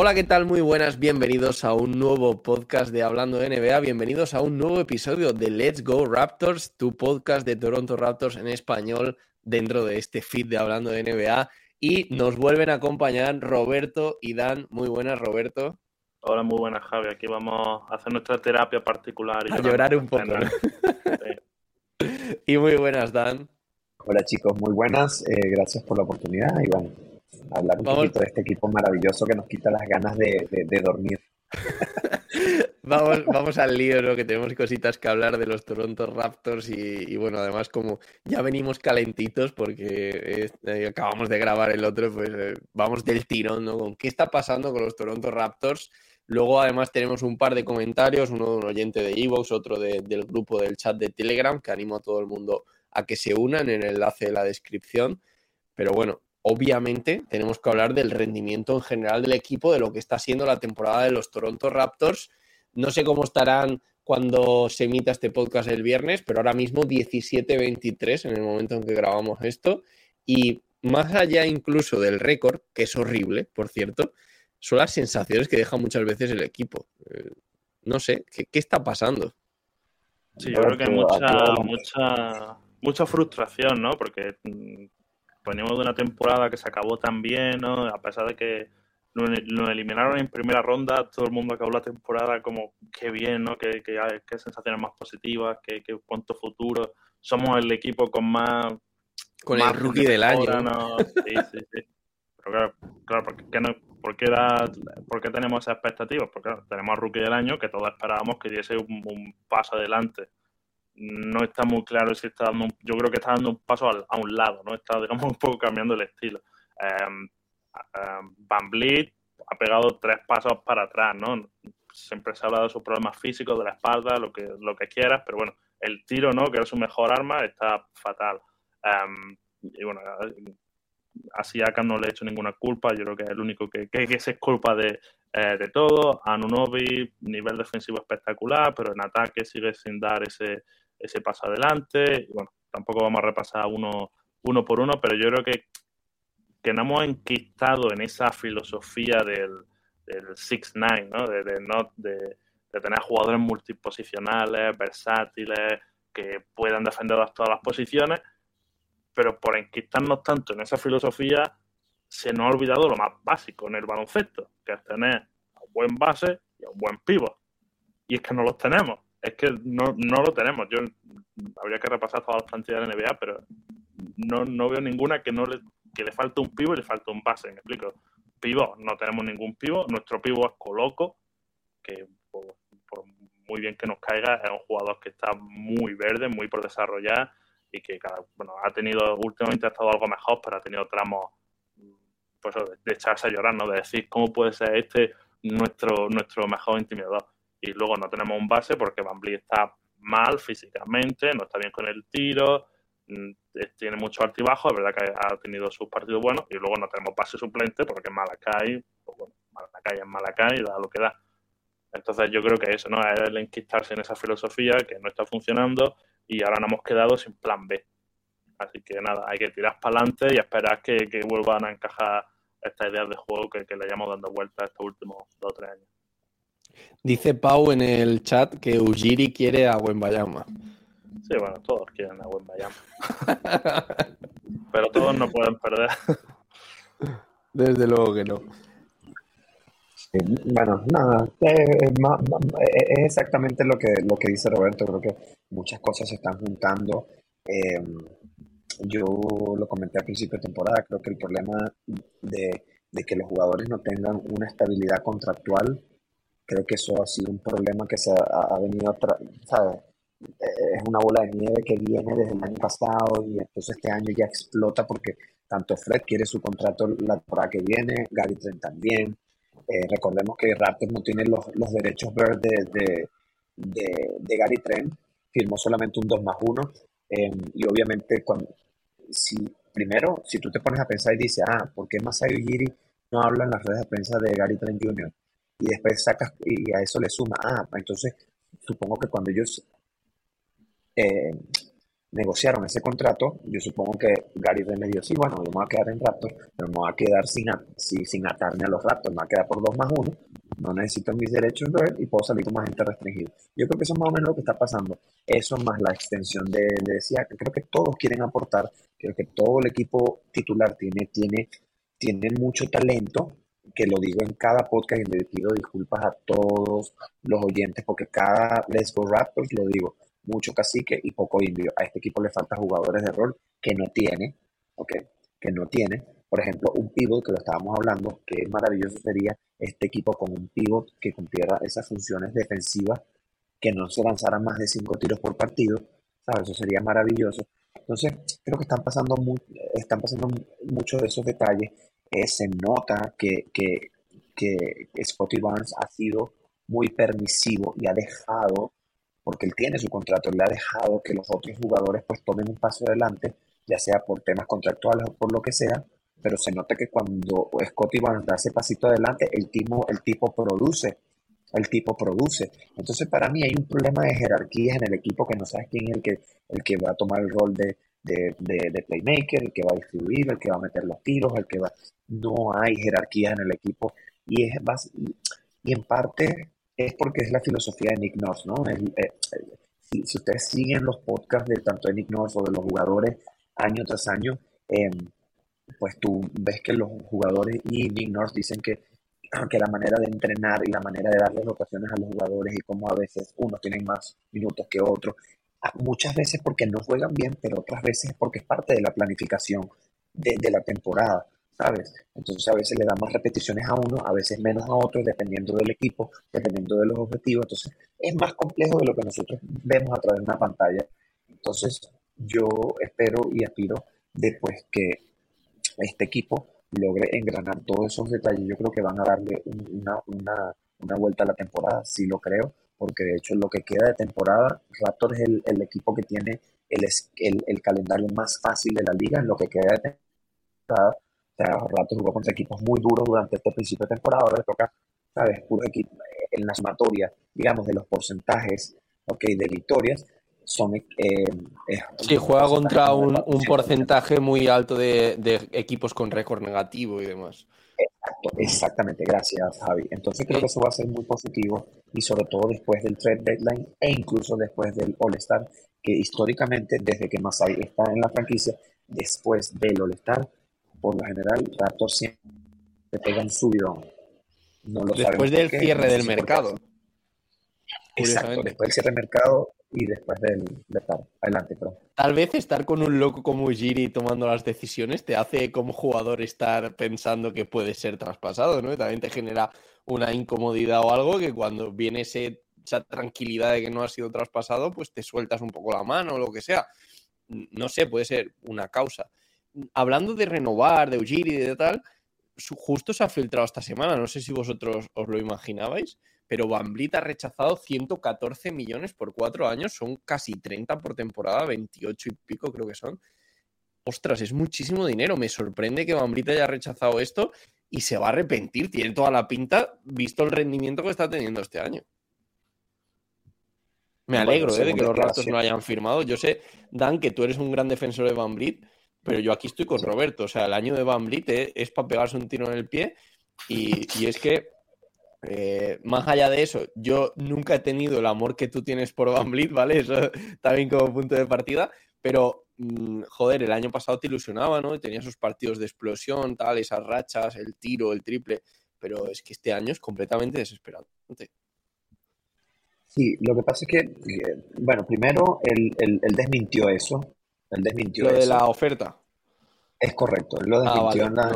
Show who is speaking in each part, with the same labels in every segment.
Speaker 1: Hola, ¿qué tal? Muy buenas, bienvenidos a un nuevo podcast de Hablando de NBA, bienvenidos a un nuevo episodio de Let's Go Raptors, tu podcast de Toronto Raptors en español dentro de este feed de Hablando de NBA. Y nos vuelven a acompañar Roberto y Dan. Muy buenas, Roberto.
Speaker 2: Hola, muy buenas, Javi. Aquí vamos a hacer nuestra terapia particular. y
Speaker 1: A llorar un poco.
Speaker 2: Cenar.
Speaker 1: ¿no?
Speaker 2: Sí.
Speaker 1: Y muy buenas, Dan.
Speaker 3: Hola chicos, muy buenas. eh, gracias por la oportunidad y bueno, hablar un
Speaker 1: Vamos.
Speaker 3: poquito de este equipo maravilloso que nos quita las ganas de, de- de dormir.
Speaker 1: Vamos, vamos al lío, ¿no? Que tenemos cositas que hablar de los Toronto Raptors y, y bueno, además como ya venimos calentitos porque eh, acabamos de grabar el otro, pues eh, vamos del tirón, ¿no? Con qué está pasando con los Toronto Raptors. Luego además tenemos un par de comentarios, uno de un oyente de Evox, otro de- del grupo del chat de Telegram, que animo a todo el mundo a que se unan en el enlace de la descripción. Pero bueno, obviamente tenemos que hablar del rendimiento en general del equipo, de lo que está siendo la temporada de los Toronto Raptors. No sé cómo estarán cuando se emita este podcast el viernes, pero ahora mismo 17-23 en el momento en que grabamos esto. Y más allá incluso del récord, que es horrible, por cierto, son las sensaciones que deja muchas veces el equipo. Eh, no sé, ¿qué, qué está pasando?
Speaker 2: Sí, yo creo que hay mucha, mucha, mucha frustración, ¿no? Porque mm, venimos de una temporada que se acabó tan bien, ¿no? A pesar de que nos eliminaron en primera ronda, todo el mundo acabó la temporada como qué bien, ¿no? Qué, qué, qué sensaciones más positivas, qué, qué cuánto futuro. Somos el equipo con más
Speaker 1: Con el
Speaker 2: margen
Speaker 1: rookie
Speaker 2: de
Speaker 1: del año.
Speaker 2: ¿no? Sí, sí, sí. Pero claro, claro ¿por, qué no, por, qué da- por qué tenemos esas expectativas? Porque claro, tenemos al rookie del año que todos esperábamos que diese un, un paso adelante. No está muy claro si está dando yo creo que está dando un paso al- a un lado, ¿no? Está, digamos, un poco cambiando el estilo. Em, em, Van Vliet ha pegado tres pasos para atrás, ¿no? Siempre se habla de sus problemas físicos, de la espalda, lo que, lo que quieras, pero bueno, el tiro, ¿no? Que era su mejor arma, está fatal. Em, y bueno, a Siakam no le he hecho ninguna culpa, yo creo que es el único que, que, que se es culpa de, eh, de todo. Anunobi, nivel defensivo espectacular, pero en ataque sigue sin dar ese, ese paso adelante. Bueno, tampoco vamos a repasar uno, uno por uno, pero yo creo que, que hemos enquistado en esa filosofía del, del 6-9, ¿no? De, de, no de, tener jugadores multiposicionales, versátiles, que puedan defender todas las posiciones, pero por enquistarnos tanto en esa filosofía, se nos ha olvidado lo más básico en el baloncesto, que es tener a un buen base y a un buen pivot. Y es que no los tenemos, es que no, no lo tenemos. Yo habría que repasar todas las plantillas de la NBA, pero no, no veo ninguna que no le, que le falte un pivot y le falte un base, me explico. Pivot, no tenemos ningún pivot, nuestro pivot es Coloco, que por, muy bien que nos caiga, es un jugador que está muy verde, muy por desarrollar y que cada, bueno, ha tenido, últimamente ha estado algo mejor, pero ha tenido tramos pues, de, de echarse a llorar, ¿no? De decir cómo puede ser este nuestro, nuestro mejor intimidador. Y luego no tenemos un base porque Van Vliet está mal físicamente, no está bien con el tiro, mm, tiene mucho altibajo, es verdad que ha tenido sus partidos buenos, y luego no tenemos base suplente porque Malacay, pues bueno, Malacay es Malacay da lo que da. Entonces yo creo que eso, ¿no? Es el enquistarse en esa filosofía que no está funcionando y ahora nos hemos quedado sin plan B. Así que nada, hay que tirar para adelante y esperar que, vuelvan a encajar estas ideas de juego que, que le hayamos dando vuelta estos últimos dos o tres años.
Speaker 1: Dice Pau en el chat que Ujiri quiere a Wembayama.
Speaker 2: Sí, bueno, todos quieren a buen Bayama. Pero todos no pueden perder.
Speaker 1: Desde luego que no.
Speaker 3: Sí, Bueno, nada, eh, ma- eh, es exactamente lo que, lo que dice Roberto. Creo que muchas cosas se están juntando. Eh, yo lo comenté al principio de temporada. Creo que el problema de, de que los jugadores no tengan una estabilidad contractual, creo que eso ha sido un problema que se ha, ha venido, ¿sabes? es una bola de nieve que viene desde el año pasado y entonces este año ya explota porque tanto Fred quiere su contrato la temporada que viene, Gary Trent también. Eh, recordemos que Raptors no tiene los, derechos verdes de, de, Gary Trent, firmó solamente un 2 más 1 em, y obviamente cuando, si primero, si tú te pones a pensar y dices, ah, ¿por qué Masai Ujiri no habla en las redes de prensa de Gary Trent Jr.? Y después sacas y a eso le suma, ah, entonces supongo que cuando ellos eh, negociaron ese contrato, yo supongo que Gary Trent le dijo, sí, bueno, yo me voy a quedar en Raptors, pero me voy a quedar sin, sin atarme a los Raptors, me voy a quedar por 2 más 1, no necesito mis derechos y puedo salir con más gente restringida. Yo creo que eso es más o menos lo que está pasando. Eso más la extensión de, de que creo que todos quieren aportar, creo que todo el equipo titular tiene, tiene, tiene mucho talento, que lo digo en cada podcast y le pido disculpas a todos los oyentes porque cada Let's Go Raptors lo digo mucho cacique y poco indio. A este equipo le faltan jugadores de rol que no tiene, ¿ok? Que no tiene. Por ejemplo, un pivot, que lo estábamos hablando, que es maravilloso sería este equipo con un pivot que cumpliera esas funciones defensivas, que no se lanzaran más de cinco tiros por partido, ¿sabes? Eso sería maravilloso. Entonces, creo que están pasando, están pasando muchos de esos detalles. Eh, se nota que, que, que Scotty Barnes ha sido muy permisivo y ha dejado porque él tiene su contrato, le ha dejado que los otros jugadores pues tomen un paso adelante, ya sea por temas contractuales o por lo que sea, pero se nota que cuando Scotty Barnes da ese pasito adelante, el tipo, el tipo produce, el tipo produce. Entonces para mí hay un problema de jerarquías en el equipo que no sabes quién es el que, el que va a tomar el rol de, de, playmaker, el que va a distribuir, el que va a meter los tiros, el que va... No hay jerarquía en el equipo y es más, y en parte es porque es la filosofía de Nick Nurse, ¿no? Eh, si, ustedes siguen los podcasts de tanto de Nick Nurse o de los jugadores año tras año, em, pues tú ves que los jugadores y Nick Nurse dicen que, que la manera de entrenar y la manera de darle rotaciones a los jugadores y cómo a veces unos tienen más minutos que otros, muchas veces porque no juegan bien, pero otras veces porque es parte de la planificación de la temporada. ¿sabes? Entonces a veces le da más repeticiones a uno, a veces menos a otro, dependiendo del equipo, dependiendo de los objetivos. Entonces es más complejo de lo que nosotros vemos a través de una pantalla. Entonces yo espero y aspiro después que este equipo logre engranar todos esos detalles. Yo creo que van a darle una, una, una vuelta a la temporada, sí lo creo, porque de hecho lo que queda de temporada, Raptor es el, el equipo que tiene el, el, el, calendario más fácil de la liga en lo que queda de temporada sea, rato jugó contra equipos muy duros durante este principio de temporada, ahora le toca, ¿sabes? Puro equipo, en la sumatoria, digamos, de los porcentajes, ok, de victorias, son... Eh,
Speaker 1: sí, juega contra un, un, porcentaje muy alto de, de equipos con récord negativo y demás.
Speaker 3: Exacto, exactamente, gracias Javi. Entonces creo que eso va a ser muy positivo y sobre todo después del trade deadline e incluso después del All-Star, que históricamente desde que Masai está en la franquicia, después del All-Star, por lo general, Raptors siempre pega un subidón.
Speaker 1: No lo después del cierre del mercado.
Speaker 3: Exacto, después del cierre mercado y después del, de adelante.
Speaker 1: Tal vez estar con un loco como Giri tomando las decisiones te hace como jugador estar pensando que puede ser traspasado, ¿no? También te genera una incomodidad o algo que cuando viene ese, esa tranquilidad de que no ha sido traspasado, pues te sueltas un poco la mano o lo que sea. No sé, puede ser una causa hablando de renovar, de Ujiri y de tal, justo se ha filtrado esta semana, no sé si vosotros os lo imaginabais, pero Van ha rechazado 114 millones por cuatro años, son casi 30 por temporada, 28 y pico creo que son. Ostras, es muchísimo dinero, me sorprende que Van haya rechazado esto y se va a arrepentir, tiene toda la pinta, visto el rendimiento que está teniendo este año. Me alegro eh, de que los Raptors no hayan firmado. Yo sé, Dan, que tú eres un gran defensor de Van pero yo aquí estoy con Roberto. O sea, el año de Van Vliet eh, es, para pegarse un tiro en el pie. Y, es que, eh, más allá de eso, yo nunca he tenido el amor que tú tienes por Van Vliet, ¿vale? Eso también como punto de partida. Pero, mm, joder, el año pasado te ilusionaba, ¿no? Tenía esos partidos de explosión, tal, esas rachas, el tiro, el triple. Pero es que este año es completamente desesperante.
Speaker 3: Sí, lo que pasa es que, eh, bueno, primero él, él desmintió eso, él desmintió
Speaker 1: lo de la oferta.
Speaker 3: Es correcto, él lo desmintió en, la,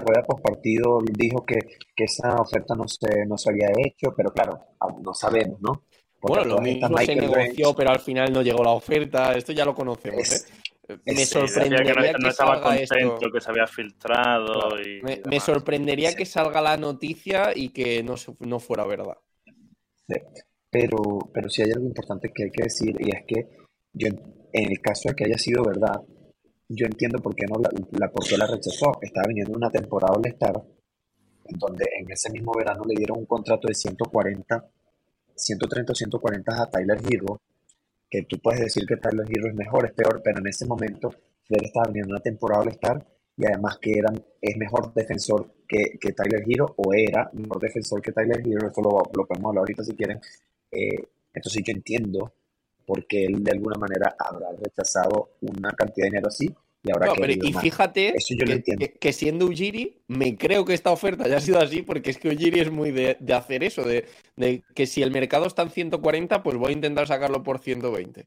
Speaker 3: rueda, post partido dijo que, esa oferta no se, no se había hecho, pero claro, no sabemos, ¿no?
Speaker 1: Bueno, lo mismo se negoció, pero al final no llegó la oferta. Esto ya lo conocemos, ¿eh? me sorprendería que, no, estaba contento
Speaker 2: que se había filtrado y
Speaker 1: me, sorprendería que salga la noticia y que no, no fuera verdad
Speaker 3: pero pero sí hay algo importante que hay que decir y es que yo en el caso de que haya sido verdad yo entiendo por qué no la, la por la rechazó estaba viniendo una temporada All Star en donde en ese mismo verano le dieron un contrato de 140 130 o 140 a Tyler Hero que tú puedes decir que Tyler Hero es mejor, es peor, pero en ese momento él estaba viniendo una temporada al estar y además que era, es mejor defensor que, que, Tyler Hero o era mejor defensor que Tyler Hero, eso lo, lo podemos hablar ahorita si quieren. Eh, entonces yo entiendo por qué él de alguna manera habrá rechazado una cantidad de dinero así
Speaker 1: y fíjate que, siendo Ujiri, me creo que esta oferta haya sido así, porque es que Ujiri es muy de, hacer eso, de, que si el mercado está en 140, pues voy a intentar sacarlo por 120.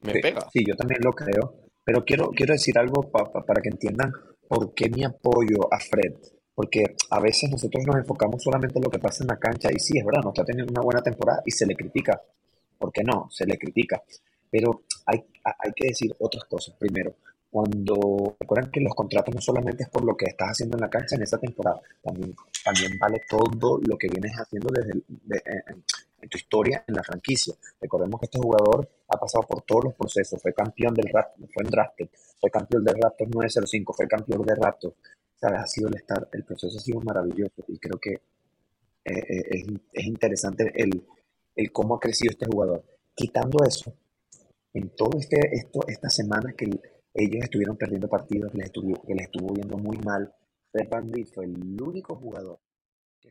Speaker 1: Me pega.
Speaker 3: Sí, yo también lo creo. Pero quiero, quiero decir algo para que entiendan por qué mi apoyo a Fred. Porque a veces nosotros nos enfocamos solamente en lo que pasa en la cancha y sí, es verdad, no está teniendo una buena temporada y se le critica. ¿Por qué no? Se le critica. Pero hay, hay que decir otras cosas. Primero, cuando recuerdan que los contratos no solamente es por lo que estás haciendo en la cancha en esa temporada, también, también vale todo lo que vienes haciendo desde en, tu historia en la franquicia. Recordemos que este jugador ha pasado por todos los procesos, fue campeón del Raptor, fue en Drafted, fue campeón del Raptor 905, fue campeón de Raptor. ¿Sabes? Ha sido el, estar, el proceso ha sido maravilloso y creo que eh, eh, es, es, interesante el, el cómo ha crecido este jugador. Quitando eso, en todo este, esto, esta semana que ellos estuvieron perdiendo partidos, les estuvo, que les estuvo viendo muy mal. Fred Van fue el único jugador que